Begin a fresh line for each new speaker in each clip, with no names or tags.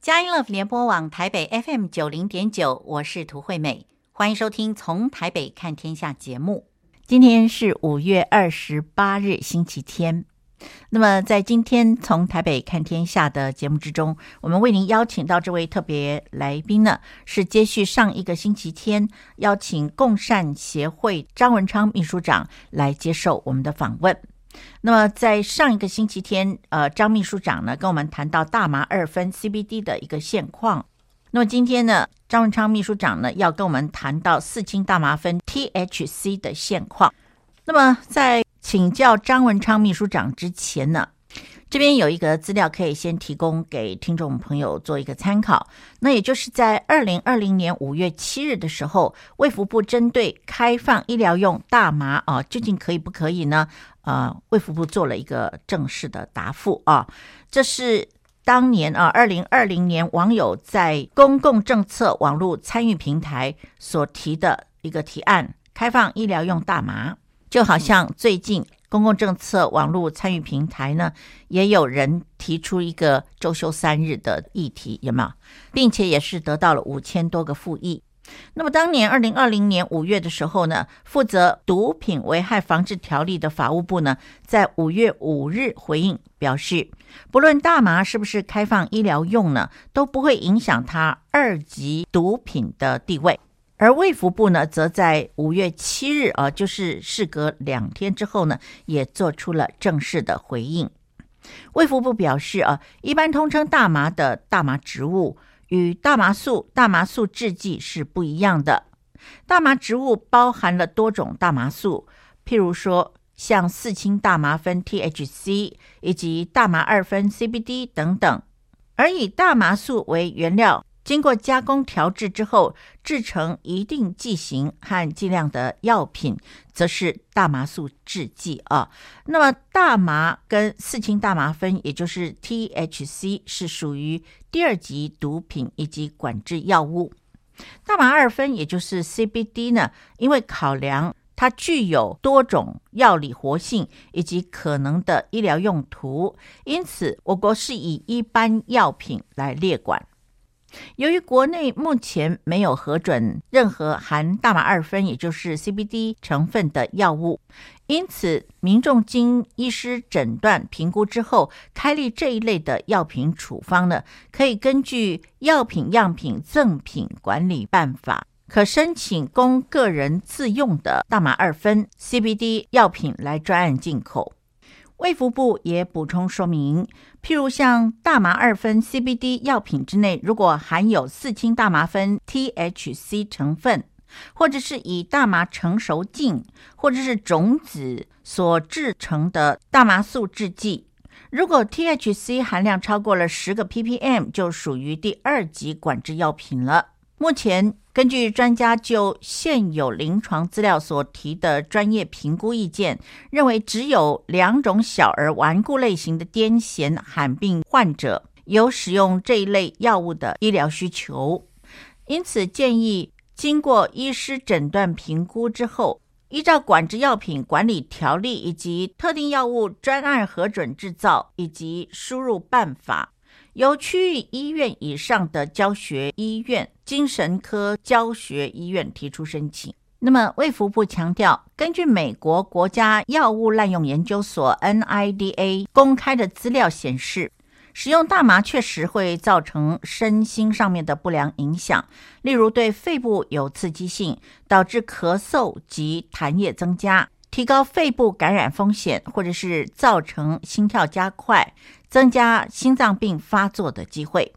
佳音乐联播网台北 FM 九零点九，我是涂惠美，欢迎收听《从台北看天下》节目。今天是五月二十八日，星期天。那么，在今天《从台北看天下》的节目之中，我们为您邀请到这位特别来宾呢，是接续上一个星期天邀请共善协会张文昌秘书长来接受我们的访问。那么，在上一个星期天，呃，张秘书长呢跟我们谈到大麻二酚 CBD 的一个现况。那么今天呢，张文昌秘书长呢要跟我们谈到四氢大麻酚 THC 的现况。那么在请教张文昌秘书长之前呢，这边有一个资料可以先提供给听众朋友做一个参考。那也就是在二零二零年五月七日的时候，卫福部针对开放医疗用大麻啊，究竟可以不可以呢？呃，卫福部做了一个正式的答复啊。这是当年啊，二零二零年网友在公共政策网络参与平台所提的一个提案，开放医疗用大麻，就好像最近。公共政策网络参与平台呢，也有人提出一个周休三日的议题，有没有？并且也是得到了五千多个附议。那么当年二零二零年五月的时候呢，负责毒品危害防治条例的法务部呢，在五月五日回应表示，不论大麻是不是开放医疗用呢，都不会影响它二级毒品的地位。而卫福部呢，则在五月七日啊，就是事隔两天之后呢，也做出了正式的回应。卫福部表示啊，一般通称大麻的大麻植物与大麻素、大麻素制剂是不一样的。大麻植物包含了多种大麻素，譬如说像四氢大麻酚 THC 以及大麻二酚 CBD 等等，而以大麻素为原料。经过加工调制之后，制成一定剂型和剂量的药品，则是大麻素制剂啊。那么，大麻跟四氢大麻酚，也就是 THC，是属于第二级毒品以及管制药物。大麻二酚，也就是 CBD 呢，因为考量它具有多种药理活性以及可能的医疗用途，因此我国是以一般药品来列管。由于国内目前没有核准任何含大麻二酚，也就是 CBD 成分的药物，因此民众经医师诊断评估之后，开立这一类的药品处方呢，可以根据《药品样品赠品管理办法》，可申请供个人自用的大麻二酚 CBD 药品来专案进口。卫福部也补充说明，譬如像大麻二酚 CBD 药品之内，如果含有四氢大麻酚 THC 成分，或者是以大麻成熟茎或者是种子所制成的大麻素制剂，如果 THC 含量超过了十个 ppm，就属于第二级管制药品了。目前，根据专家就现有临床资料所提的专业评估意见，认为只有两种小儿顽固类型的癫痫罕病患者有使用这一类药物的医疗需求，因此建议经过医师诊断评估之后，依照管制药品管理条例以及特定药物专案核准制造以及输入办法。由区域医院以上的教学医院、精神科教学医院提出申请。那么，卫福部强调，根据美国国家药物滥用研究所 （NIDA） 公开的资料显示，使用大麻确实会造成身心上面的不良影响，例如对肺部有刺激性，导致咳嗽及痰液增加。提高肺部感染风险，或者是造成心跳加快，增加心脏病发作的机会。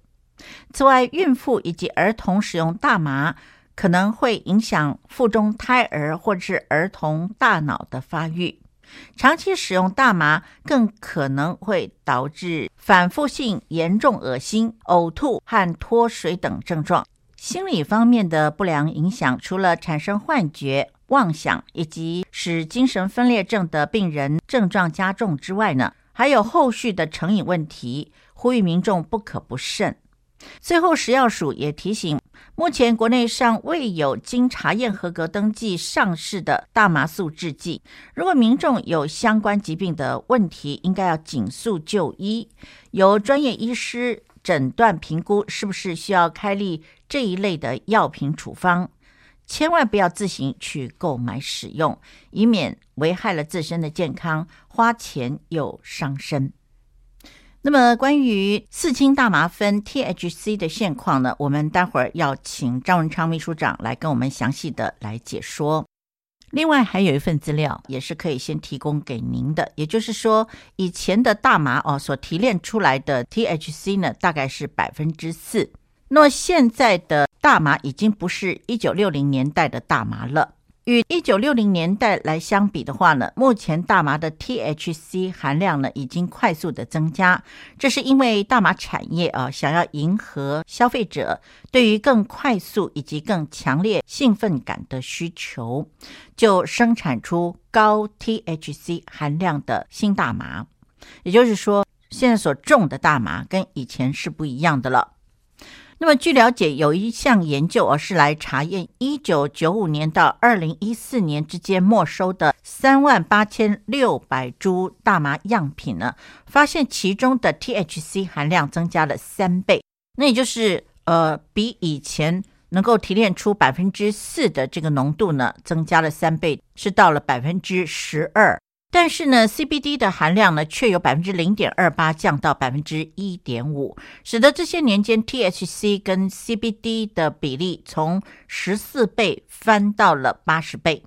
此外，孕妇以及儿童使用大麻可能会影响腹中胎儿或者是儿童大脑的发育。长期使用大麻更可能会导致反复性严重恶心、呕吐和脱水等症状。心理方面的不良影响，除了产生幻觉。妄想以及使精神分裂症的病人症状加重之外呢，还有后续的成瘾问题，呼吁民众不可不慎。最后，食药署也提醒，目前国内尚未有经查验合格登记上市的大麻素制剂。如果民众有相关疾病的问题，应该要尽速就医，由专业医师诊断评估是不是需要开立这一类的药品处方，千万不要自行去购买使用，以免危害了自身的健康，花钱又伤身。那么，关于四氢大麻酚 THC 的现况呢，我们待会儿要请张文昌秘书长来跟我们详细的来解说。另外，还有一份资料也是可以先提供给您的，也就是说，以前的大麻哦所提炼出来的 THC 呢，大概是百分之四。那么现在的大麻已经不是一九六零年代的大麻了。与一九六零年代来相比的话呢，目前大麻的 THC 含量呢已经快速的增加，这是因为大麻产业啊想要迎合消费者对于更快速以及更强烈兴奋感的需求，就生产出高 THC 含量的新大麻。也就是说，现在所种的大麻跟以前是不一样的了。那么，据了解，有一项研究而是来查验一九九五年到二零一四年之间没收的三万八千六百株大麻样品呢，发现其中的 THC 含量增加了三倍，那也就是呃，比以前能够提炼出百分之四的这个浓度呢，增加了三倍，是到了百分之十二。但是呢，CBD 的含量呢，却有百分之零点二八降到百分之一点五，使得这些年间 THC 跟 CBD 的比例从十四倍翻到了八十倍。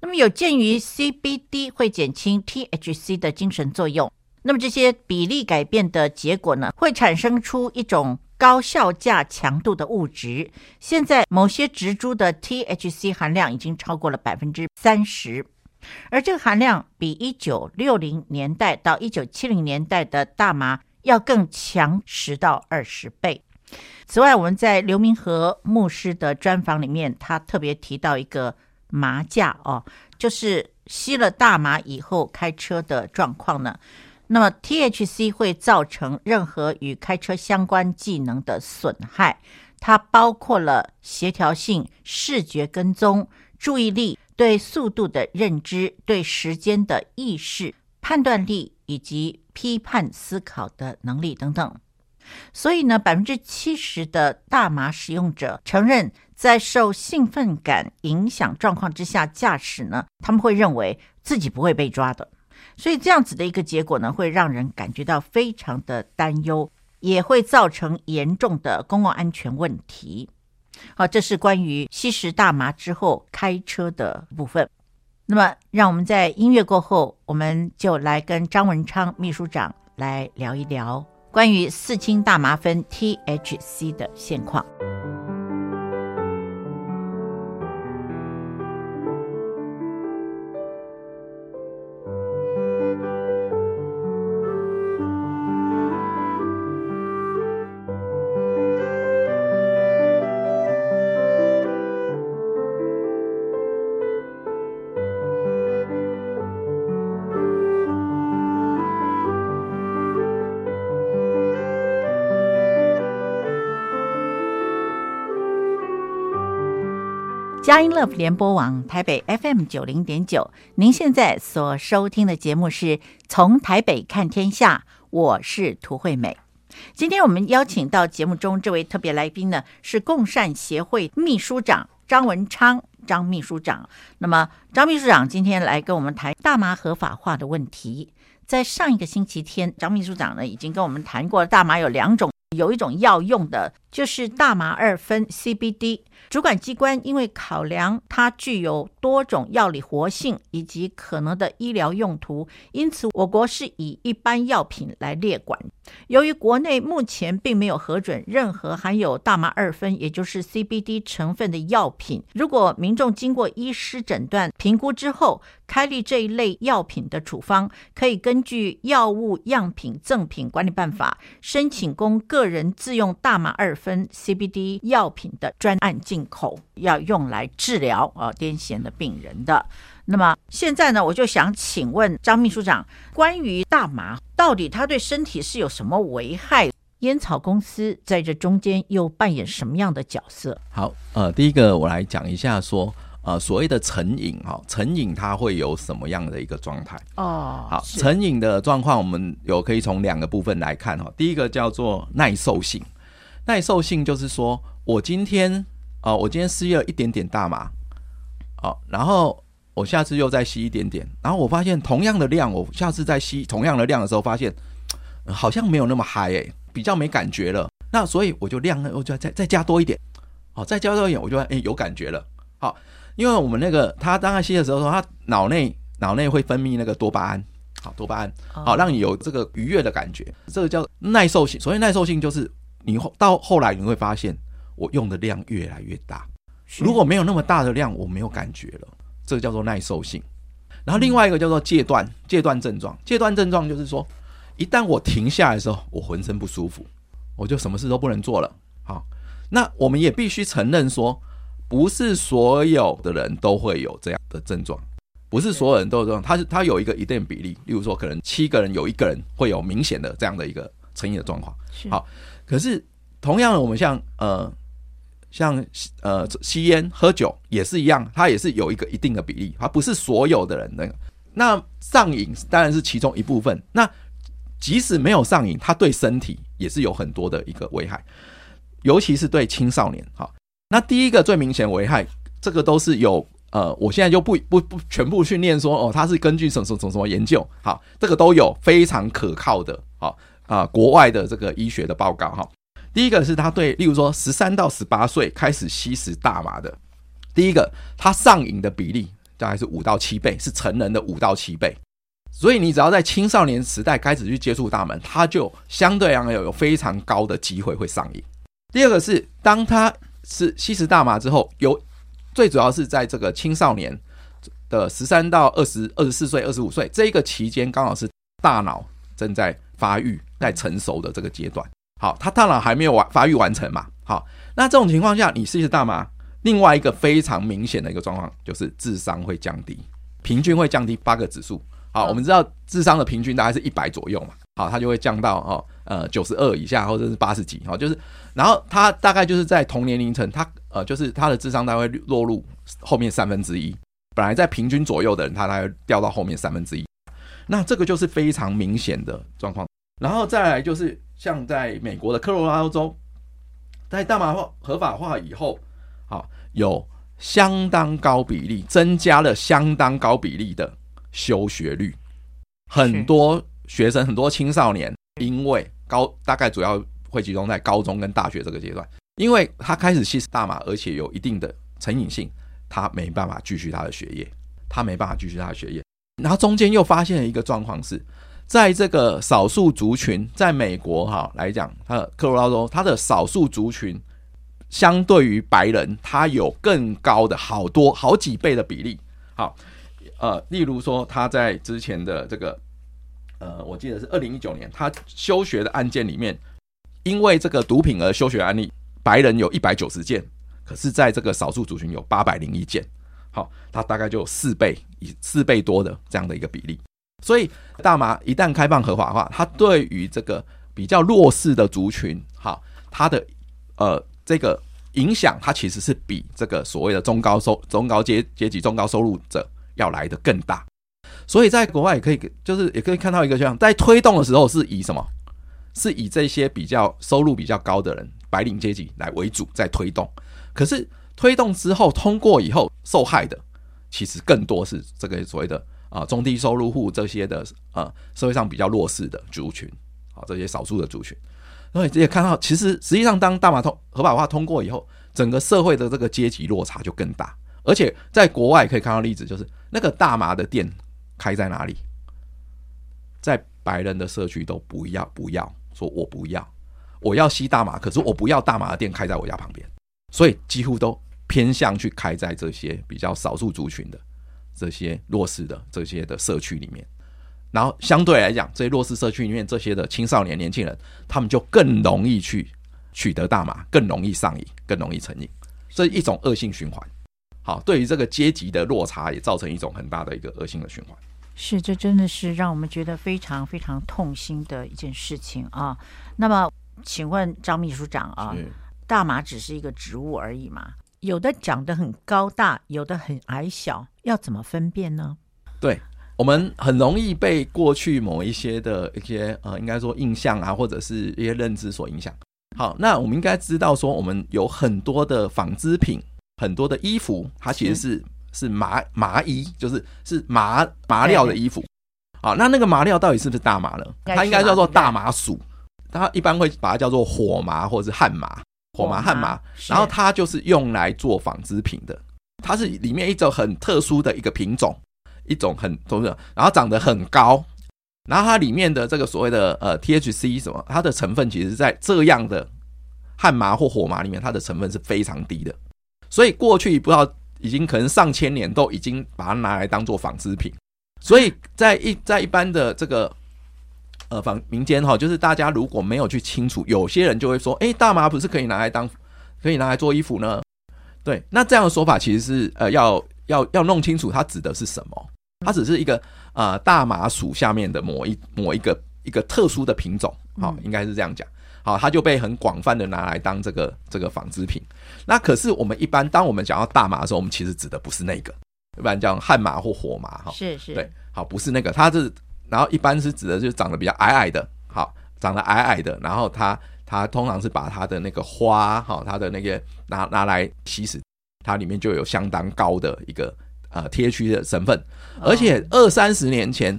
那么有鉴于 CBD 会减轻 THC 的精神作用，那么这些比例改变的结果呢，会产生出一种高效价强度的物质。现在某些植株的 THC 含量已经超过了百分之三十。而这个含量比一九六零年代到一九七零年代的大麻要更强十到二十倍。此外，我们在刘明和牧师的专访里面，他特别提到一个麻驾哦，就是吸了大麻以后开车的状况呢。那么 THC 会造成任何与开车相关技能的损害，它包括了协调性、视觉跟踪、注意力。对速度的认知、对时间的意识、判断力以及批判思考的能力等等。所以呢，百分之七十的大麻使用者承认，在受兴奋感影响状况之下驾驶呢，他们会认为自己不会被抓的。所以这样子的一个结果呢，会让人感觉到非常的担忧，也会造成严重的公共安全问题。好，这是关于吸食大麻之后开车的部分。那么，让我们在音乐过后，我们就来跟张文昌秘书长来聊一聊关于四氢大麻酚 THC 的现况。佳音乐联播网台北 FM 九零点九，您现在所收听的节目是从台北看天下，我是涂惠美。今天我们邀请到节目中这位特别来宾呢，是共善协会秘书长张文昌，张秘书长。那么张秘书长今天来跟我们谈大麻合法化的问题。在上一个星期天，张秘书长呢已经跟我们谈过，大麻有两种，有一种药用的，就是大麻二酚 CBD。主管机关因为考量它具有多种药理活性以及可能的医疗用途，因此我国是以一般药品来列管。由于国内目前并没有核准任何含有大麻二酚，也就是 CBD 成分的药品，如果民众经过医师诊断评估之后开立这一类药品的处方，可以根据《药物样品赠品管理办法》申请供个人自用大麻二酚 CBD 药品的专案进口要用来治疗啊癫痫的病人的。那么现在呢，我就想请问张秘书长，关于大麻到底它对身体是有什么危害？烟草公司在这中间又扮演什么样的角色？
好，呃，第一个我来讲一下说，呃所谓的成瘾哈，成瘾它会有什么样的一个状态？
哦，
好，成瘾的状况我们有可以从两个部分来看哈。第一个叫做耐受性，耐受性就是说我今天啊、呃，我今天吸了一点点大麻，好，然后我下次又再吸一点点，然后我发现同样的量，我下次再吸同样的量的时候，发现、呃、好像没有那么嗨诶，比较没感觉了。那所以我就量，我就再再加多一点，好，再加多一点，我就哎有感觉了。好，因为我们那个他当他吸的时候说，他脑内脑内会分泌那个多巴胺，好，多巴胺，好，让你有这个愉悦的感觉，这个叫耐受性。所以耐受性就是你到后来你会发现，我用的量越来越大，如果没有那么大的量，我没有感觉了，这个叫做耐受性。然后另外一个叫做戒断，戒断症状，戒断症状就是说，一旦我停下来的时候，我浑身不舒服。我就什么事都不能做了。好，那我们也必须承认说，不是所有的人都会有这样的症状，不是所有人都有这样。它是他有一个一定比例，例如说，可能七个人有一个人会有明显的这样的一个成瘾的状况。好，可是同样的，我们像呃像呃吸烟喝酒也是一样，它也是有一个一定的比例，它不是所有的人那个。那上瘾当然是其中一部分。那即使没有上瘾，它对身体也是有很多的一个危害，尤其是对青少年。好，那第一个最明显危害，这个都是有呃，我现在就不不不全部训练说哦，它是根据什么什么什么研究，好，这个都有非常可靠的，好啊，国外的这个医学的报告哈。第一个是他对，例如说十三到十八岁开始吸食大麻的，第一个他上瘾的比例大概是五到七倍，是成人的五到七倍。所以你只要在青少年时代开始去接触大麻，他就相对而言有非常高的机会会上瘾。第二个是，当他是吸食大麻之后，有最主要是在这个青少年的十三到二十二十四岁、二十五岁这一个期间，刚好是大脑正在发育、在成熟的这个阶段。好，他大脑还没有完发育完成嘛？好，那这种情况下，你吸食大麻，另外一个非常明显的一个状况就是智商会降低，平均会降低八个指数。好，我们知道智商的平均大概是一百左右嘛，好，它就会降到哦，呃，九十二以下或者是八十几，好，就是，然后它大概就是在同年龄层，它呃，就是它的智商大概会落入后面三分之一，本来在平均左右的人，他大概掉到后面三分之一，那这个就是非常明显的状况。然后再来就是像在美国的科罗拉多州，在大麻化合法化以后，好，有相当高比例增加了相当高比例的。休学率，很多学生，很多青少年，因为高大概主要会集中在高中跟大学这个阶段，因为他开始吸食大麻，而且有一定的成瘾性，他没办法继续他的学业，他没办法继续他的学业。然后中间又发现了一个状况是，在这个少数族群，在美国哈来讲，他的科罗拉多，他的少数族群相对于白人，他有更高的好多好几倍的比例，好。呃，例如说他在之前的这个，呃，我记得是二零一九年，他休学的案件里面，因为这个毒品而休学案例，白人有一百九十件，可是在这个少数族群有八百零一件，好，他大概就有四倍以四倍多的这样的一个比例。所以大麻一旦开放合法化，它对于这个比较弱势的族群，好，它的呃这个影响，它其实是比这个所谓的中高收中高阶阶级中高收入者。要来的更大，所以在国外也可以，就是也可以看到一个像在推动的时候是以什么？是以这些比较收入比较高的人，白领阶级来为主在推动。可是推动之后通过以后，受害的其实更多是这个所谓的啊中低收入户这些的啊社会上比较弱势的族群，啊这些少数的族群。所以也看到，其实实际上当大麻通合法化通过以后，整个社会的这个阶级落差就更大。而且在国外可以看到例子，就是那个大麻的店开在哪里，在白人的社区都不要不要说，我不要，我要吸大麻，可是我不要大麻的店开在我家旁边，所以几乎都偏向去开在这些比较少数族群的这些弱势的这些的社区里面。然后相对来讲，这些弱势社区里面这些的青少年年轻人，他们就更容易去取得大麻，更容易上瘾，更容易成瘾，这是一种恶性循环。好，对于这个阶级的落差也造成一种很大的一个恶性的循环。
是，这真的是让我们觉得非常非常痛心的一件事情啊。那么，请问张秘书长啊，大麻只是一个植物而已嘛？有的长得很高大，有的很矮小，要怎么分辨呢？
对，我们很容易被过去某一些的一些呃，应该说印象啊，或者是一些认知所影响。好，那我们应该知道说，我们有很多的纺织品，很多的衣服，它其实是是，是麻麻衣，就是是麻麻料的衣服。好，那那个麻料到底是不是大麻呢？它应该叫做大麻属，它一般会把它叫做火麻或者是旱麻，火麻旱麻。然后它就是用来做纺织品的，它是里面一种很特殊的一个品种，一种很都是，然后长得很高。然后它里面的这个所谓的呃 THC 什么，它的成分其实在这样的旱麻或火麻里面，它的成分是非常低的。所以过去不知道已经可能上千年都已经把它拿来当做纺织品。所以在一在一般的这个呃坊民间哈，就是大家如果没有去清楚，有些人就会说，哎，大麻不是可以拿来当可以拿来做衣服呢？对，那这样的说法其实是呃要要要弄清楚它指的是什么。它只是一个呃大麻属下面的某一某一个一个特殊的品种，好，应该是这样讲。好，它就被很广泛的拿来当这个这个纺织品。那可是我们一般当我们讲到大麻的时候，我们其实指的不是那个，一般讲旱麻或火麻哈。
是是，
对，好，不是那个，它是然后一般是指的就是长得比较矮矮的，好，长得矮矮的，然后它它通常是把它的那个花哈，它的那个拿拿来吸食，它里面就有相当高的一个。呃，THC 的成分，而且二三十年前，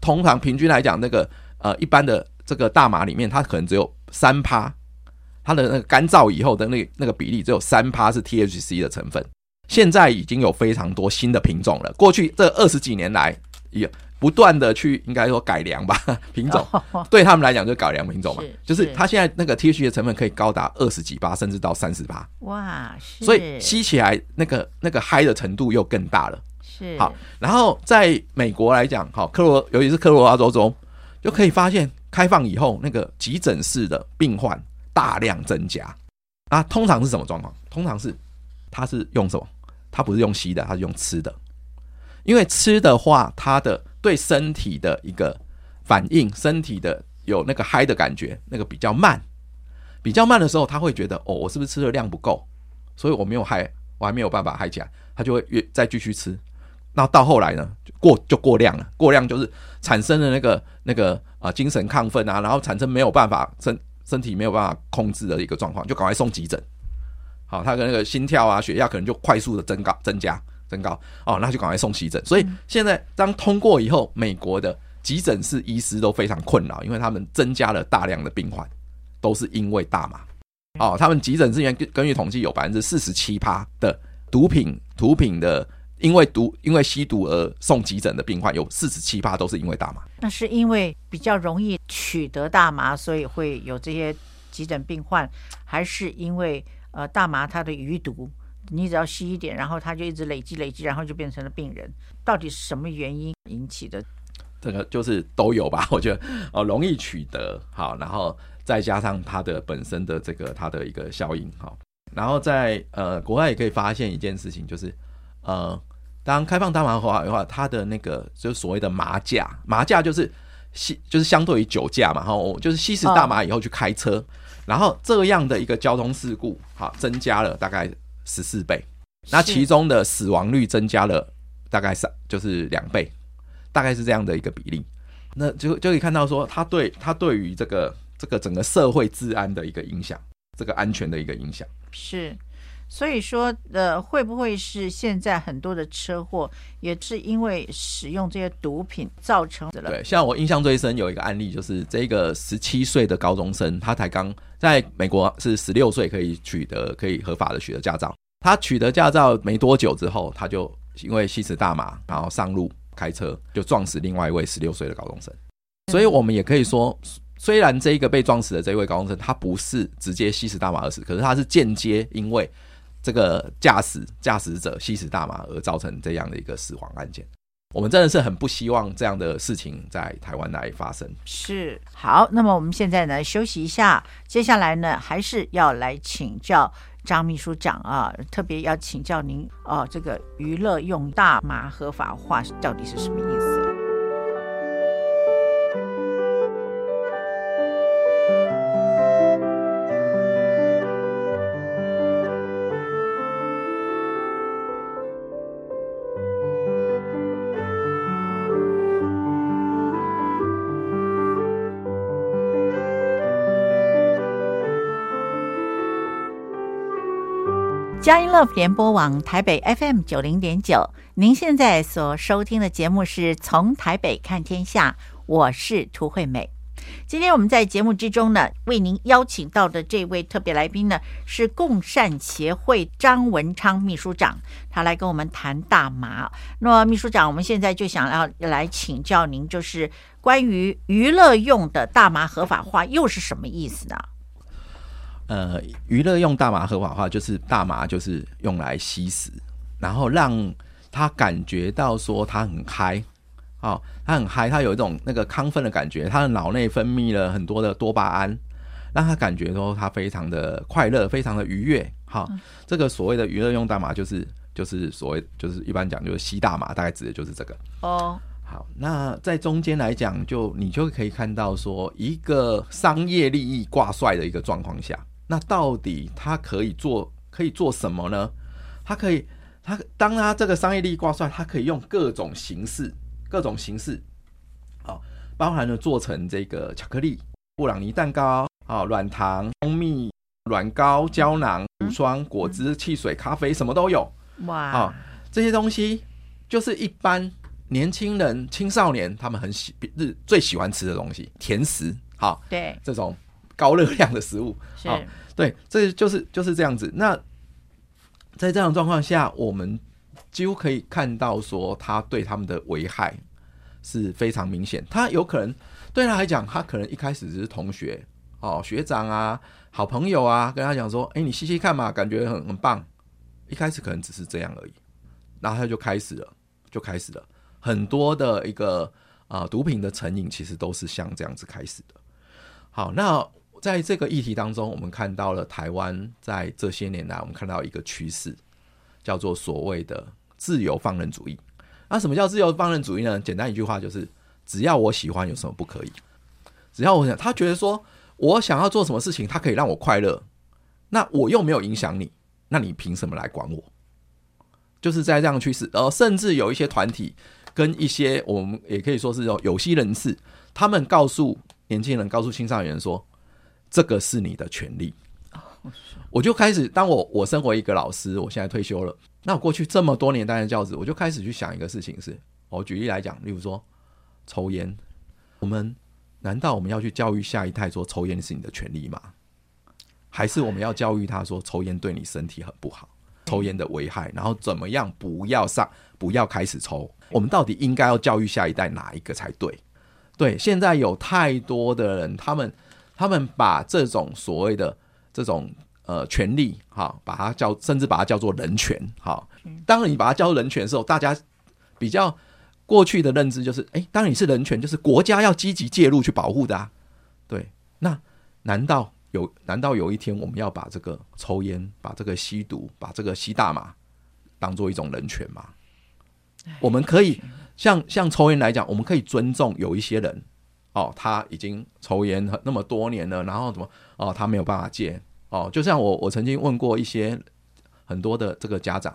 通常平均来讲，那个呃一般的这个大麻里面，它可能只有三趴，它的那个干燥以后的那那个比例只有三趴是 THC 的成分。现在已经有非常多新的品种了，过去这二十几年来也。不断的去应该说改良吧 品种，对他们来讲就改良品种嘛，就是它现在那个 THC 的成分可以高达二十几八，甚至到三十八。
哇，
所以吸起来那个那个嗨的程度又更大了。
是
好，然后在美国来讲，好，科罗尤其是科罗拉多州就可以发现开放以后，那个急诊室的病患大量增加。啊，通常是什么状况？通常是他是用什么？他不是用吸的，他是用吃的。因为吃的话，它的对身体的一个反应，身体的有那个嗨的感觉，那个比较慢，比较慢的时候，他会觉得哦，我是不是吃的量不够，所以我没有嗨，我还没有办法嗨起来，他就会越再继续吃。那到后来呢，过就过量了，过量就是产生了那个那个啊、精神亢奋啊，然后产生没有办法身身体没有办法控制的一个状况，就赶快送急诊。好，他的那个心跳啊、血压可能就快速的增高增加。增高哦，那就赶快送急诊。所以现在当通过以后，美国的急诊室医师都非常困扰，因为他们增加了大量的病患，都是因为大麻。哦，他们急诊室员根据统计有百分之四十七趴的毒品毒品的，因为毒因为吸毒而送急诊的病患有四十七趴都是因为大麻。
那是因为比较容易取得大麻，所以会有这些急诊病患，还是因为呃大麻它的余毒？你只要吸一点，然后它就一直累积累积，然后就变成了病人。到底是什么原因引起的？
这个就是都有吧，我觉得哦，容易取得好，然后再加上它的本身的这个它的一个效应好，然后在呃国外也可以发现一件事情，就是呃当开放大麻合法的话，它的那个就是所谓的麻驾，麻驾就是吸就是相对于酒驾嘛，哈，就是吸食大麻以后去开车，然后这样的一个交通事故好增加了大概。十四倍，那其中的死亡率增加了大概三，就是两倍，大概是这样的一个比例。那就就可以看到说，它对它对于这个这个整个社会治安的一个影响，这个安全的一个影响。
是，所以说呃，会不会是现在很多的车祸也是因为使用这些毒品造成的？
对，像我印象最深有一个案例，就是这个十七岁的高中生，他才刚。在美国是十六岁可以取得可以合法的取得驾照。他取得驾照没多久之后，他就因为吸食大麻，然后上路开车就撞死另外一位十六岁的高中生。所以我们也可以说，虽然这一个被撞死的这位高中生他不是直接吸食大麻而死，可是他是间接因为这个驾驶驾驶者吸食大麻而造成这样的一个死亡案件。我们真的是很不希望这样的事情在台湾来发生。
是，好，那么我们现在呢休息一下，接下来呢还是要来请教张秘书长啊，特别要请教您哦，这个娱乐用大麻合法化到底是什么意思？佳音 Love 联播网台北 FM 九零点九，您现在所收听的节目是从台北看天下，我是涂惠美。今天我们在节目之中呢，为您邀请到的这位特别来宾呢，是共善协会张文昌秘书长，他来跟我们谈大麻。那么秘书长，我们现在就想要来请教您，就是关于娱乐用的大麻合法化又是什么意思呢？
呃，娱乐用大麻合法化，就是大麻就是用来吸食，然后让他感觉到说他很嗨，哦，他很嗨，他有一种那个亢奋的感觉，他的脑内分泌了很多的多巴胺，让他感觉说他非常的快乐，非常的愉悦。好、哦，这个所谓的娱乐用大麻，就是就是所谓就是一般讲就是吸大麻，大概指的就是这个。哦，好，那在中间来讲，就你就可以看到说一个商业利益挂帅的一个状况下。那到底他可以做可以做什么呢？他可以，他当他这个商业利益挂帅，他可以用各种形式，各种形式，好，包含了做成这个巧克力、布朗尼蛋糕、啊软糖、蜂蜜、软膏、胶囊、乳霜、果汁、汽水、咖啡，什么都有。哇！啊，这些东西就是一般年轻人、青少年他们很喜日最喜欢吃的东西，甜食。好，对这种。高热量的食物，好、哦，对，这就是就是这样子。那在这样的状况下，我们几乎可以看到说，他对他们的危害是非常明显。他有可能对他来讲，他可能一开始只是同学哦，学长啊，好朋友啊，跟他讲说，哎，你吸吸看嘛，感觉很很棒。一开始可能只是这样而已，然后他就开始了，就开始了很多的一个啊、呃，毒品的成瘾，其实都是像这样子开始的。好，那。在这个议题当中，我们看到了台湾在这些年来，我们看到一个趋势，叫做所谓的自由放任主义。那什么叫自由放任主义呢？简单一句话就是，只要我喜欢，有什么不可以？只要我想，他觉得说我想要做什么事情，他可以让我快乐，那我又没有影响你，那你凭什么来管我？就是在这样的趋势，而甚至有一些团体跟一些我们也可以说是有有些人士，他们告诉年轻人，告诉青少年说。这个是你的权利，我就开始，当我我身为一个老师，我现在退休了。那我过去这么多年担任教职，我就开始去想一个事情是：我举例来讲，例如说抽烟，我们难道我们要去教育下一代说抽烟是你的权利吗？还是我们要教育他说抽烟对你身体很不好，抽烟的危害，然后怎么样不要上，不要开始抽？我们到底应该要教育下一代哪一个才对？对，现在有太多的人，他们。他们把这种所谓的这种呃权利，哈，把它叫甚至把它叫做人权，哈。当，你把它叫做人权的时候，大家比较过去的认知就是，哎，当然你是人权，就是国家要积极介入去保护的啊。对，那难道有难道有一天我们要把这个抽烟、把这个吸毒、把这个吸大麻当做一种人权吗？我们可以像像抽烟来讲，我们可以尊重有一些人。哦，他已经抽烟那么多年了，然后怎么哦，他没有办法戒哦。就像我，我曾经问过一些很多的这个家长，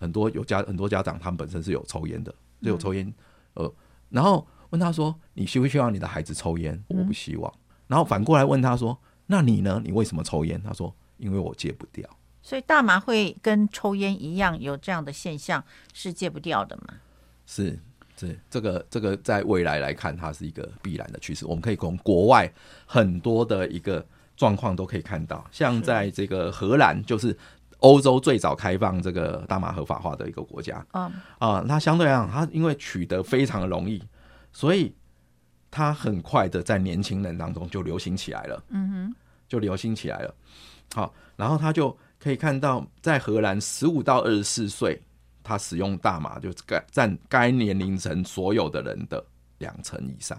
很多有家很多家长，他们本身是有抽烟的，是有抽烟，呃，然后问他说：“你希不希望你的孩子抽烟？”我不希望。然后反过来问他说：“那你呢？你为什么抽烟？”他说：“因为我戒不掉。”
所以大麻会跟抽烟一样有这样的现象，是戒不掉的吗？
是。是这个这个在未来来看，它是一个必然的趋势。我们可以从国外很多的一个状况都可以看到，像在这个荷兰，就是欧洲最早开放这个大麻合法化的一个国家。啊啊，它相对来讲，它因为取得非常的容易，所以它很快的在年轻人当中就流行起来了。嗯哼，就流行起来了。好，然后他就可以看到，在荷兰十五到二十四岁。他使用大麻就该占该年龄层所有的人的两成以上，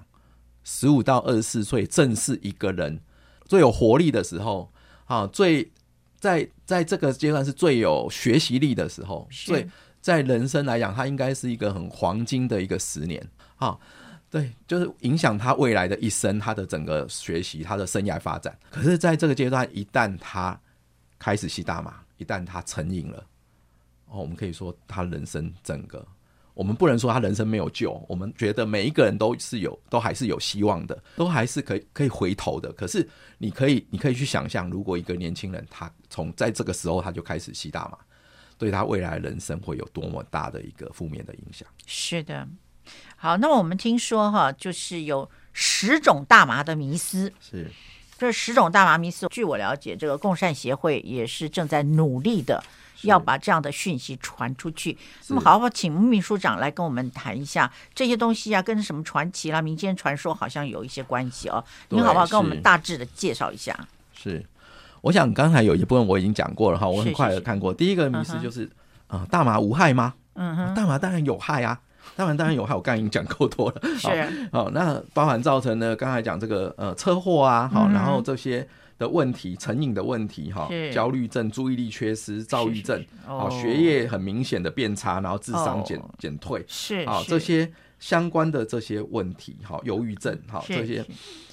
十五到二十四岁正是一个人最有活力的时候啊，最在在这个阶段是最有学习力的时候，所以在人生来讲，他应该是一个很黄金的一个十年啊，对，就是影响他未来的一生，他的整个学习，他的生涯发展。可是，在这个阶段，一旦他开始吸大麻，一旦他成瘾了。哦，我们可以说他人生整个，我们不能说他人生没有救，我们觉得每一个人都是有，都还是有希望的，都还是可以可以回头的。可是你可以，你可以去想象，如果一个年轻人他从在这个时候他就开始吸大麻，对他未来人生会有多么大的一个负面的影响？
是的。好，那么我们听说哈，就是有十种大麻的迷思。
是。
这十种大麻迷思，据我了解，这个共善协会也是正在努力的，要把这样的讯息传出去。那么，好不好请秘书长来跟我们谈一下这些东西啊，跟什么传奇啦、民间传说好像有一些关系哦。您好不好跟我们大致的介绍一下？
是，我想刚才有一部分我已经讲过了哈，我很快的看过。第一个迷思就是啊、呃，大麻无害吗？嗯哼，大麻当然有害啊。当然，当然有害，我刚才已经讲够多了。是，好，那包含造成的刚才讲这个呃车祸啊，好，然后这些的问题，成瘾的问题，哈，焦虑症、注意力缺失、躁郁症，哦，学业很明显的变差，然后智商减减退，是，啊，这些相关的这些问题，哈，忧郁症，哈，这些，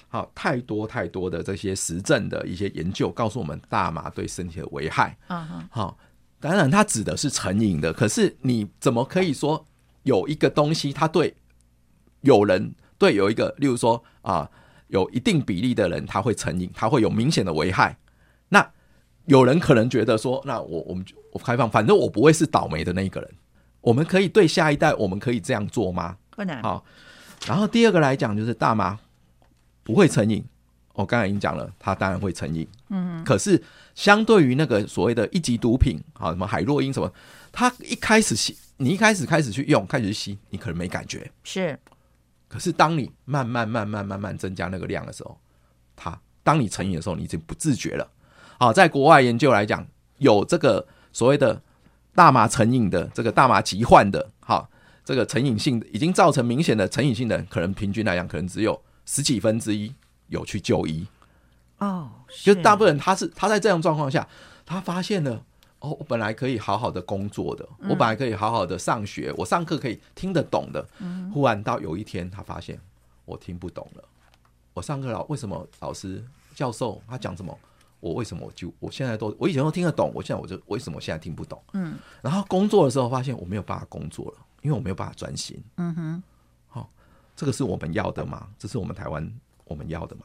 好，太多太多的这些实证的一些研究告诉我们，大麻对身体的危害。嗯哼，好，当然它指的是成瘾的，可是你怎么可以说？有一个东西，它对有人对有一个，例如说啊，有一定比例的人，他会成瘾，他会有明显的危害。那有人可能觉得说，那我我们我开放，反正我不会是倒霉的那一个人。我们可以对下一代，我们可以这样做吗？
不能。
好，然后第二个来讲，就是大麻不会成瘾。我刚才已经讲了，他当然会成瘾。嗯。可是相对于那个所谓的一级毒品，好，什么海洛因什么，他一开始吸。你一开始开始去用，开始去吸，你可能没感觉。
是，
可是当你慢慢慢慢慢慢增加那个量的时候，它当你成瘾的时候，你已经不自觉了。好，在国外研究来讲，有这个所谓的大麻成瘾的这个大麻疾患的，好，这个成瘾性已经造成明显的成瘾性的，可能平均来讲，可能只有十几分之一有去就医。
哦，
就大部分人他是他在这样状况下，他发现了。哦，我本来可以好好的工作的，我本来可以好好的上学，我上课可以听得懂的。忽然到有一天，他发现我听不懂了。我上课老为什么老师教授他讲什么，我为什么我就我现在都我以前都听得懂，我现在我就为什么现在听不懂？嗯。然后工作的时候发现我没有办法工作了，因为我没有办法专心。嗯哼。好，这个是我们要的吗？这是我们台湾我们要的吗？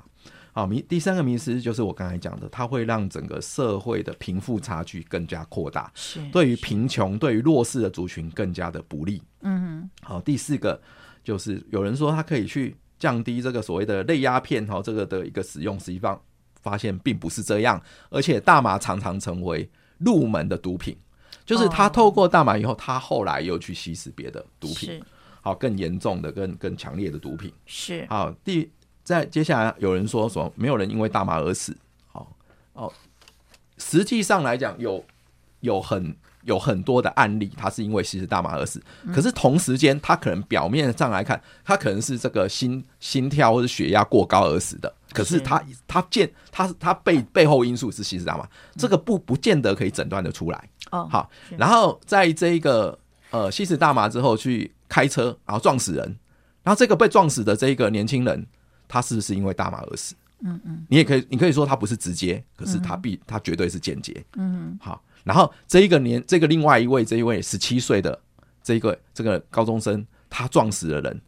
好，迷第三个迷思就是我刚才讲的，它会让整个社会的贫富差距更加扩大，是对于贫穷、对于弱势的族群更加的不利。嗯哼。好，第四个就是有人说它可以去降低这个所谓的类鸦片哈，这个的一个使用，实际上发现并不是这样，而且大麻常常成为入门的毒品，就是他透过大麻以后，他后来又去吸食别的毒品，好，更严重的、更更强烈的毒品。是好第。在接下来有人说说没有人因为大麻而死，好哦，实际上来讲有有很有很多的案例，他是因为吸食大麻而死。可是同时间，他可能表面上来看，他可能是这个心心跳或者血压过高而死的。可是他他见他他背背后因素是吸食大麻，这个不不见得可以诊断得出来。哦，好，然后在这一个呃吸食大麻之后去开车，然后撞死人，然后这个被撞死的这一个年轻人。他是不是因为大麻而死？嗯嗯，你也可以，你可以说他不是直接，可是他必他绝对是间接。嗯，好，然后这一个年，这个另外一位，这一位十七岁的这一个这个高中生，他撞死了人，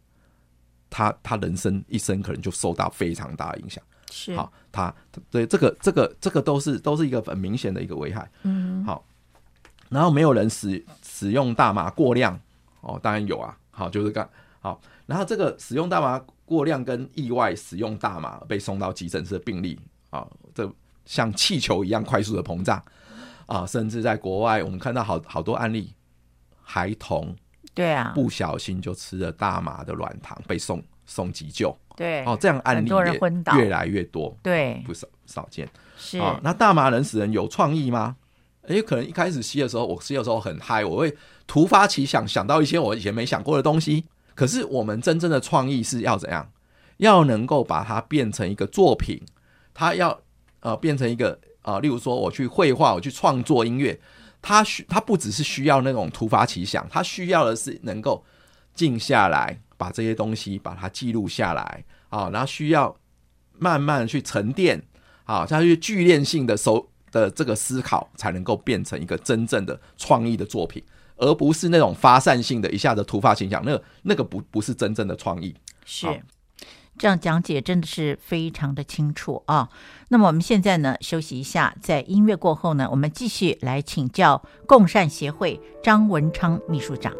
他他人生一生可能就受到非常大的影响。是，好，他对这个这个这个都是都是一个很明显的一个危害。嗯，好，然后没有人使使用大麻过量哦，当然有啊。好，就是干好，然后这个使用大麻。过量跟意外使用大麻被送到急诊室的病例啊，这像气球一样快速的膨胀啊，甚至在国外我们看到好好多案例，孩童对啊不小心就吃了大麻的软糖被送送急救，对哦，这样案例也越来越多，对不少少见是啊。那大麻能使人有创意吗？也，可能一开始吸的时候，我吸的时候很嗨，我会突发奇想想到一些我以前没想过的东西。可是我们真正的创意是要怎样？要能够把它变成一个作品，它要呃变成一个呃，例如说我去绘画，我去创作音乐，它需它不只是需要那种突发奇想，它需要的是能够静下来，把这些东西把它记录下来啊，然后需要慢慢去沉淀啊，它去聚炼性的收的这个思考，才能够变成一个真正的创意的作品。而不是那种发散性的一下子突发形象，那个那个不不是真正的创意。
是。这样讲解真的是非常的清楚啊！那么我们现在呢，休息一下，在音乐过后呢，我们继续来请教共善协会张文昌秘书长。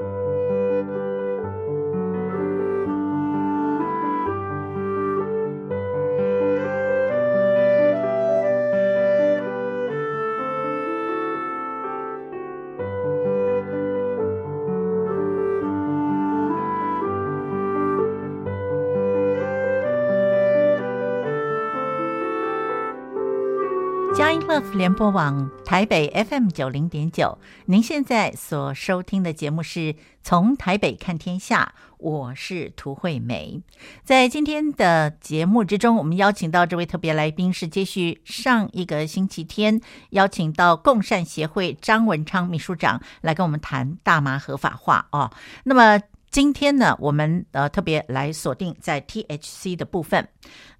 联播网台北 FM 九零点九，您现在所收听的节目是从台北看天下，我是涂惠美。在今天的节目之中，我们邀请到这位特别来宾是接续上一个星期天邀请到共善协会张文昌秘书长来跟我们谈大麻合法化哦。那么。今天呢，我们呃特别来锁定在 THC 的部分。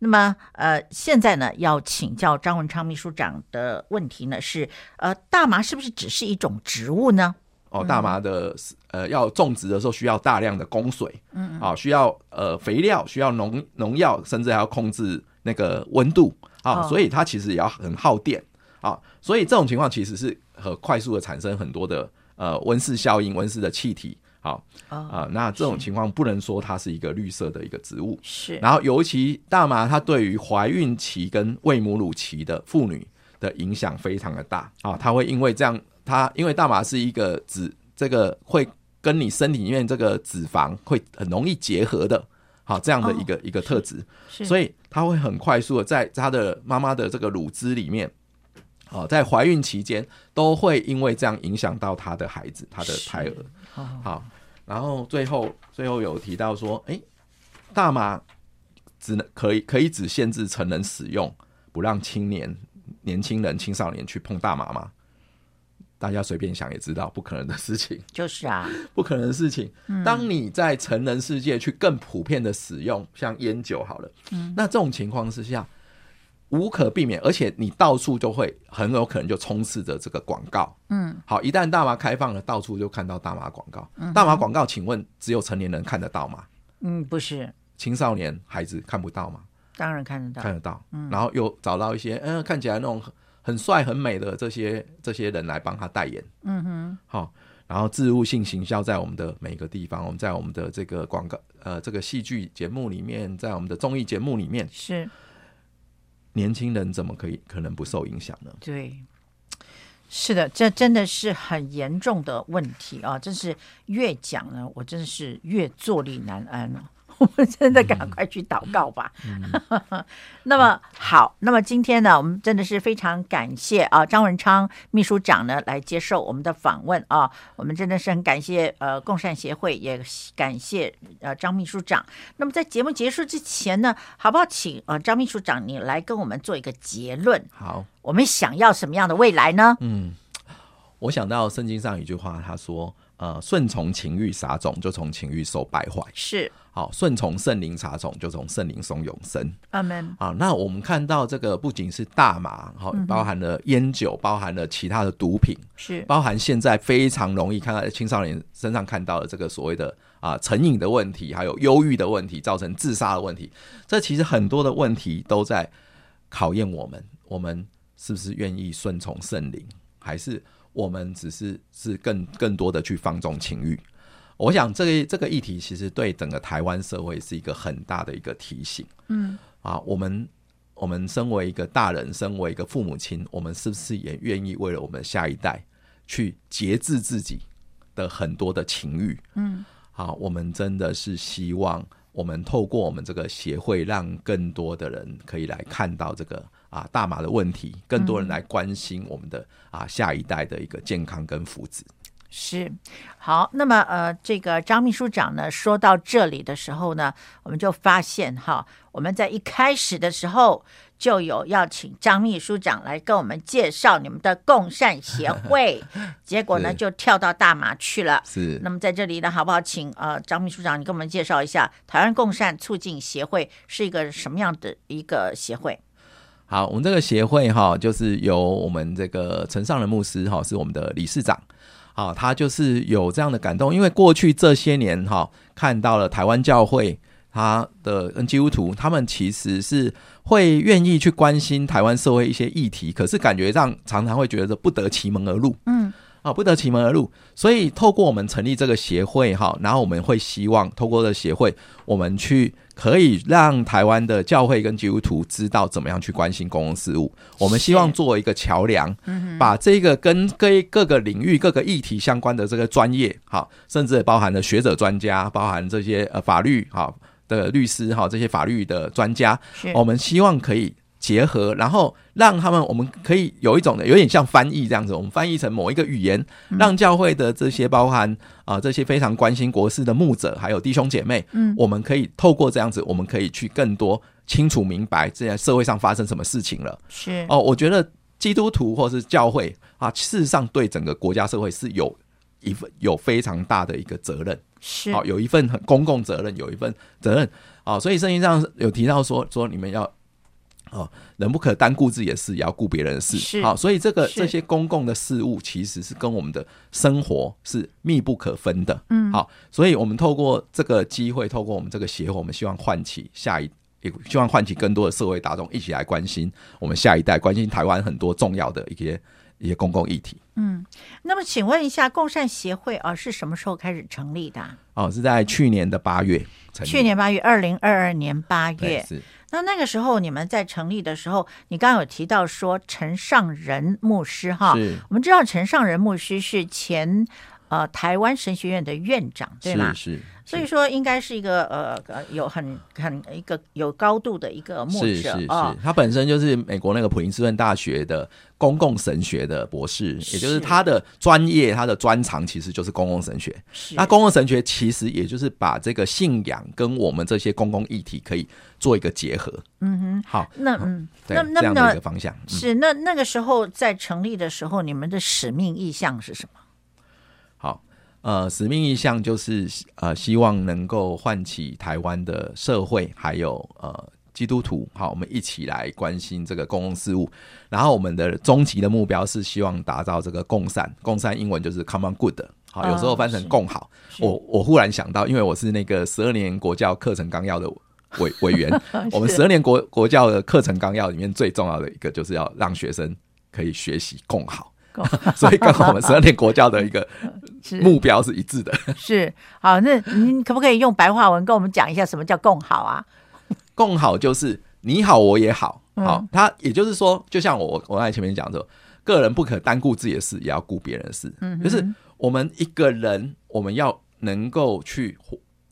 那么呃，现在呢要请教张文昌秘书长的问题呢是，呃，大麻是不是只是一种植物呢？
哦，大麻的呃要种植的时候需要大量的供水，嗯，啊，需要呃肥料，需要农农药，甚至还要控制那个温度啊，所以它其实也要很耗电啊，所以这种情况其实是很快速的产生很多的呃温室效应、温室的气体。好啊、那这种情况不能说它是一个绿色的一个植物。
是，
然后尤其大麻，它对于怀孕期跟喂母乳期的妇女的影响非常的大。啊，它会因为这样，它因为大麻是一个脂，这个会跟你身体里面这个脂肪会很容易结合的，好这样的一个、哦、一个特质，所以它会很快速的在它的妈妈的这个乳汁里面，啊，在怀孕期间都会因为这样影响到她的孩子，她的胎儿，好。然后最后最后有提到说，哎，大麻只能可以可以只限制成人使用，不让青年年轻人青少年去碰大麻吗？大家随便想也知道，不可能的事情。
就是啊，
不可能的事情。当你在成人世界去更普遍的使用，像烟酒好了，那这种情况之下。无可避免，而且你到处就会很有可能就充斥着这个广告。嗯，好，一旦大麻开放了，到处就看到大麻广告。嗯，大麻广告，请问只有成年人看得到吗？
嗯，不是，
青少年孩子看不到吗？
当然看得到，
看得到。嗯，然后又找到一些嗯、呃、看起来那种很帅很美的这些这些人来帮他代言。嗯哼，好，然后置入性行销在我们的每一个地方，我们在我们的这个广告呃这个戏剧节目里面，在我们的综艺节目里面
是。
年轻人怎么可以可能不受影响呢？
对，是的，这真的是很严重的问题啊！真是越讲呢，我真的是越坐立难安了。我们真的赶快去祷告吧。嗯、那么好，那么今天呢，我们真的是非常感谢啊，张文昌秘书长呢来接受我们的访问啊。我们真的是很感谢呃共善协会，也感谢呃张秘书长。那么在节目结束之前呢，好不好请呃张秘书长你来跟我们做一个结论？
好，
我们想要什么样的未来呢？
嗯，我想到圣经上一句话，他说。呃，顺从情欲撒种，就从情欲收败坏。
是，
好，顺从圣灵查重，就从圣灵松永生。
阿门。
啊，那我们看到这个不仅是大麻，好，包含了烟酒，包含了其他的毒品，
是，
包含现在非常容易看到青少年身上看到的这个所谓的啊成瘾的问题，还有忧郁的问题，造成自杀的问题。这其实很多的问题都在考验我们，我们是不是愿意顺从圣灵，还是？我们只是是更更多的去放纵情欲，我想这个这个议题其实对整个台湾社会是一个很大的一个提醒。嗯，啊，我们我们身为一个大人，身为一个父母亲，我们是不是也愿意为了我们下一代去节制自己的很多的情欲？嗯，啊，我们真的是希望我们透过我们这个协会，让更多的人可以来看到这个。啊，大麻的问题，更多人来关心我们的、嗯、啊下一代的一个健康跟福祉。
是，好，那么呃，这个张秘书长呢说到这里的时候呢，我们就发现哈，我们在一开始的时候就有要请张秘书长来跟我们介绍你们的共善协会，结果呢就跳到大马去了。
是，
那么在这里呢，好不好请呃张秘书长你跟我们介绍一下台湾共善促进协会是一个什么样的一个协会？
好，我们这个协会哈，就是由我们这个陈尚仁牧师哈，是我们的理事长啊，他就是有这样的感动，因为过去这些年哈，看到了台湾教会他的跟基督徒，他们其实是会愿意去关心台湾社会一些议题，可是感觉上常常会觉得不得其门而入，嗯。啊，不得其门而入，所以透过我们成立这个协会哈，然后我们会希望透过这个协会，我们去可以让台湾的教会跟基督徒知道怎么样去关心公共事务。我们希望做一个桥梁，把这个跟各各个领域、各个议题相关的这个专业哈，甚至包含了学者专家，包含这些呃法律哈的律师哈，这些法律的专家，我们希望可以。结合，然后让他们，我们可以有一种的，有点像翻译这样子，我们翻译成某一个语言，让教会的这些包含啊、呃、这些非常关心国事的牧者，还有弟兄姐妹，嗯，我们可以透过这样子，我们可以去更多清楚明白这在社会上发生什么事情了。是哦，我觉得基督徒或是教会啊，事实上对整个国家社会是有一份有非常大的一个责任，是哦，有一份很公共责任，有一份责任啊，所以圣经上有提到说说你们要。哦，人不可单顾自己的事，也要顾别人的事。好，所以这个这些公共的事物，其实是跟我们的生活是密不可分的。嗯，好，所以我们透过这个机会，透过我们这个协会，我们希望唤起下一，也希望唤起更多的社会大众一起来关心我们下一代，关心台湾很多重要的一些一些公共议题。
嗯，那么请问一下，共善协会啊是什么时候开始成立的？
哦，是在去年的八月成立。
去年八月，二零二二年八月是。那那个时候你们在成立的时候，你刚刚有提到说陈上仁牧师哈，我们知道陈上仁牧师是前呃台湾神学院的院长，对吗？是。是所以说，应该是一个呃呃有很很一个有高度的一个牧者是是是，哦。
他本身就是美国那个普林斯顿大学的公共神学的博士，也就是他的专业，他的专长其实就是公共神学。那公共神学其实也就是把这个信仰跟我们这些公共议题可以做一个结合。嗯哼，好，那嗯，那那那的一个方向
是那那个时候在成立的时候，你们的使命意向是什么？
呃，使命意向就是呃，希望能够唤起台湾的社会，还有呃基督徒，好，我们一起来关心这个公共事务。然后我们的终极的目标是希望达到这个共善，共善英文就是 common good，好，有时候翻成共好。哦、我我忽然想到，因为我是那个十二年国教课程纲要的委委员，我们十二年国国教的课程纲要里面最重要的一个就是要让学生可以学习共好。所以刚好我们十二年国教的一个 目标是一致的。
是，好，那您可不可以用白话文跟我们讲一下什么叫共好啊？
共好就是你好我也好，好，他也就是说，就像我我在前面讲的，个人不可单顾自己的事，也要顾别人的事。嗯，就是我们一个人，我们要能够去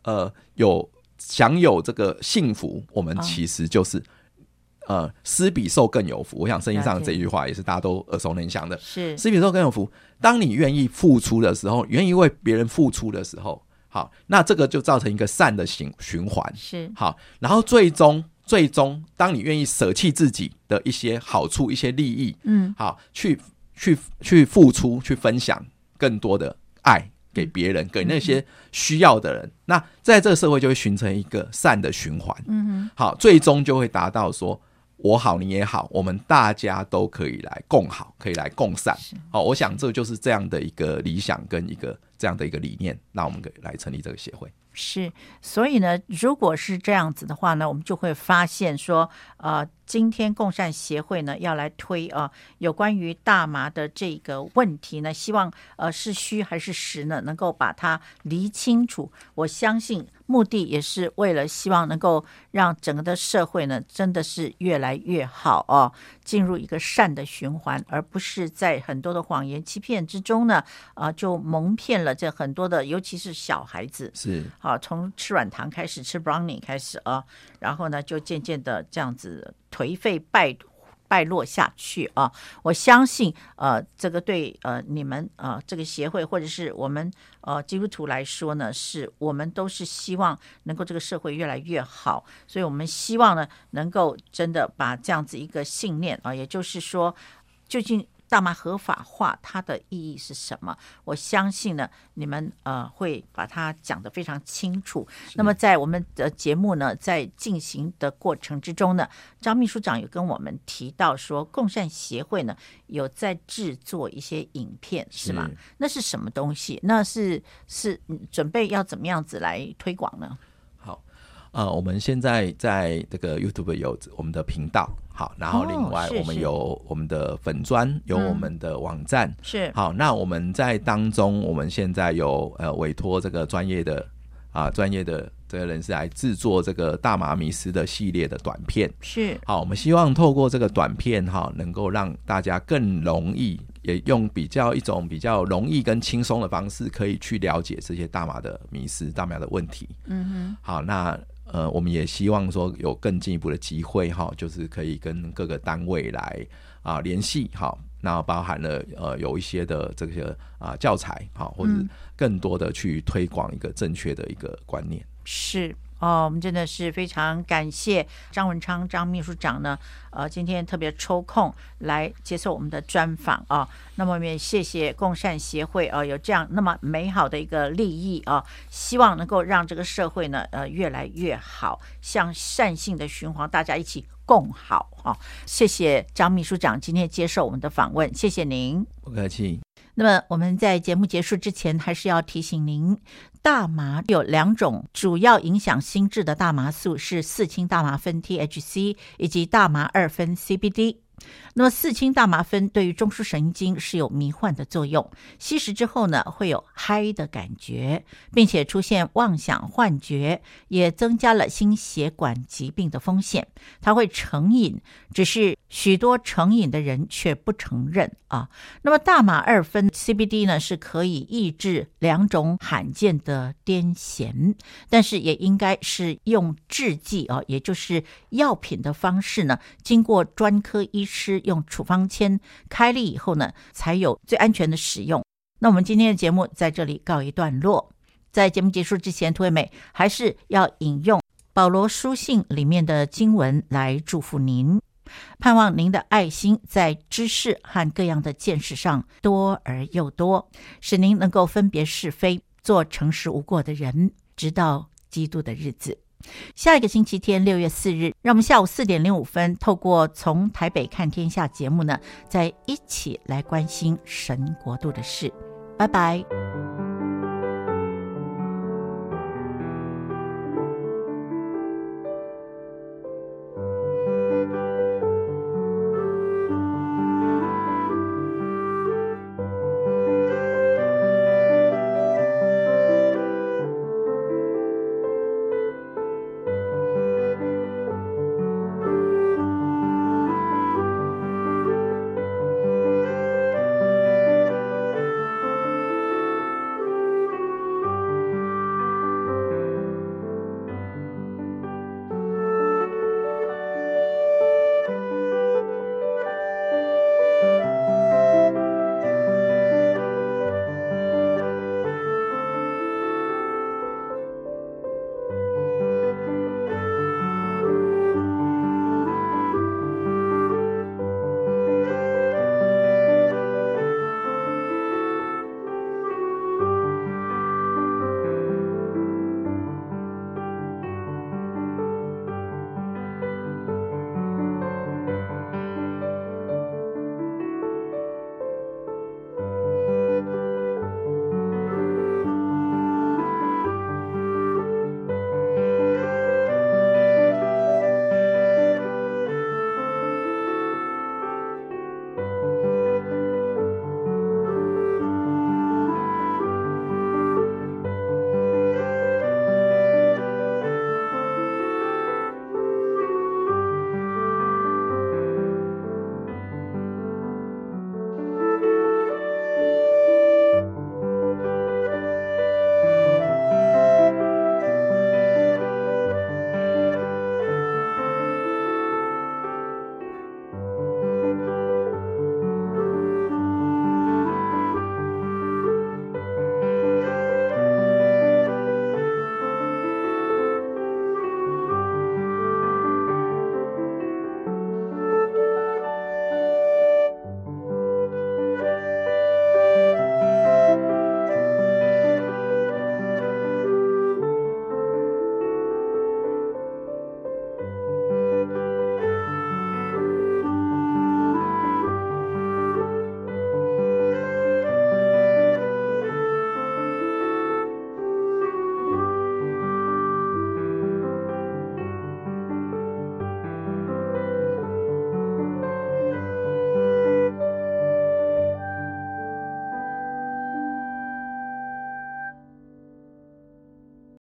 呃有享有这个幸福，我们其实就是。呃，施比受更有福。我想圣经上的这句话也是大家都耳熟能详的。是，施比受更有福。当你愿意付出的时候，愿意为别人付出的时候，好，那这个就造成一个善的循循环。是，好，然后最终最终，当你愿意舍弃自己的一些好处、一些利益，嗯，好，去去去付出、去分享更多的爱给别人，给那些需要的人。那在这个社会就会形成一个善的循环。嗯哼，好，最终就会达到说。我好，你也好，我们大家都可以来共好，可以来共善。好，我想这就是这样的一个理想跟一个这样的一个理念，那我们可以来成立这个协会。
是，所以呢，如果是这样子的话呢，我们就会发现说，呃，今天共善协会呢要来推啊、呃，有关于大麻的这个问题呢，希望呃是虚还是实呢，能够把它厘清楚。我相信目的也是为了希望能够让整个的社会呢，真的是越来越好哦，进入一个善的循环，而不是在很多的谎言欺骗之中呢，啊、呃，就蒙骗了这很多的，尤其是小孩子是。好，从吃软糖开始，吃 brownie 开始啊，然后呢，就渐渐的这样子颓废败败落下去啊。我相信，呃，这个对呃你们啊这个协会或者是我们呃基督徒来说呢，是我们都是希望能够这个社会越来越好，所以我们希望呢，能够真的把这样子一个信念啊，也就是说，究竟。大麻合法化它的意义是什么？我相信呢，你们呃会把它讲得非常清楚。那么在我们的节目呢，在进行的过程之中呢，张秘书长有跟我们提到说，共善协会呢有在制作一些影片，是吗？是那是什么东西？那是是准备要怎么样子来推广呢？
好，呃，我们现在在这个 YouTube 有我们的频道。好，然后另外我们有我们的粉砖，哦、有我们的网站，
嗯、是
好。那我们在当中，我们现在有呃委托这个专业的啊专业的这个人士来制作这个大麻迷思的系列的短片，
是
好。我们希望透过这个短片哈，能够让大家更容易，也用比较一种比较容易跟轻松的方式，可以去了解这些大麻的迷思、大麻的问题。
嗯哼，
好，那。呃，我们也希望说有更进一步的机会哈，就是可以跟各个单位来啊联系哈，那包含了呃有一些的这些啊教材哈，或者更多的去推广一个正确的一个观念。
嗯、是。哦，我们真的是非常感谢张文昌张秘书长呢，呃，今天特别抽空来接受我们的专访啊。那么我们也谢谢共善协会啊，有这样那么美好的一个利益啊，希望能够让这个社会呢，呃，越来越好，向善性的循环，大家一起共好啊。谢谢张秘书长今天接受我们的访问，谢谢您。
不客气。
那么我们在节目结束之前，还是要提醒您。大麻有两种主要影响心智的大麻素，是四氢大麻酚 （THC） 以及大麻二酚 （CBD）。那么四氢大麻酚对于中枢神经是有迷幻的作用，吸食之后呢，会有嗨的感觉，并且出现妄想幻觉，也增加了心血管疾病的风险。它会成瘾，只是许多成瘾的人却不承认啊。那么大麻二酚 CBD 呢，是可以抑制两种罕见的癫痫，但是也应该是用制剂啊，也就是药品的方式呢，经过专科医师。用处方签开立以后呢，才有最安全的使用。那我们今天的节目在这里告一段落。在节目结束之前，涂惠美还是要引用保罗书信里面的经文来祝福您，盼望您的爱心在知识和各样的见识上多而又多，使您能够分别是非，做诚实无过的人，直到基督的日子。下一个星期天，六月四日，让我们下午四点零五分，透过从台北看天下节目呢，再一起来关心神国度的事。拜拜。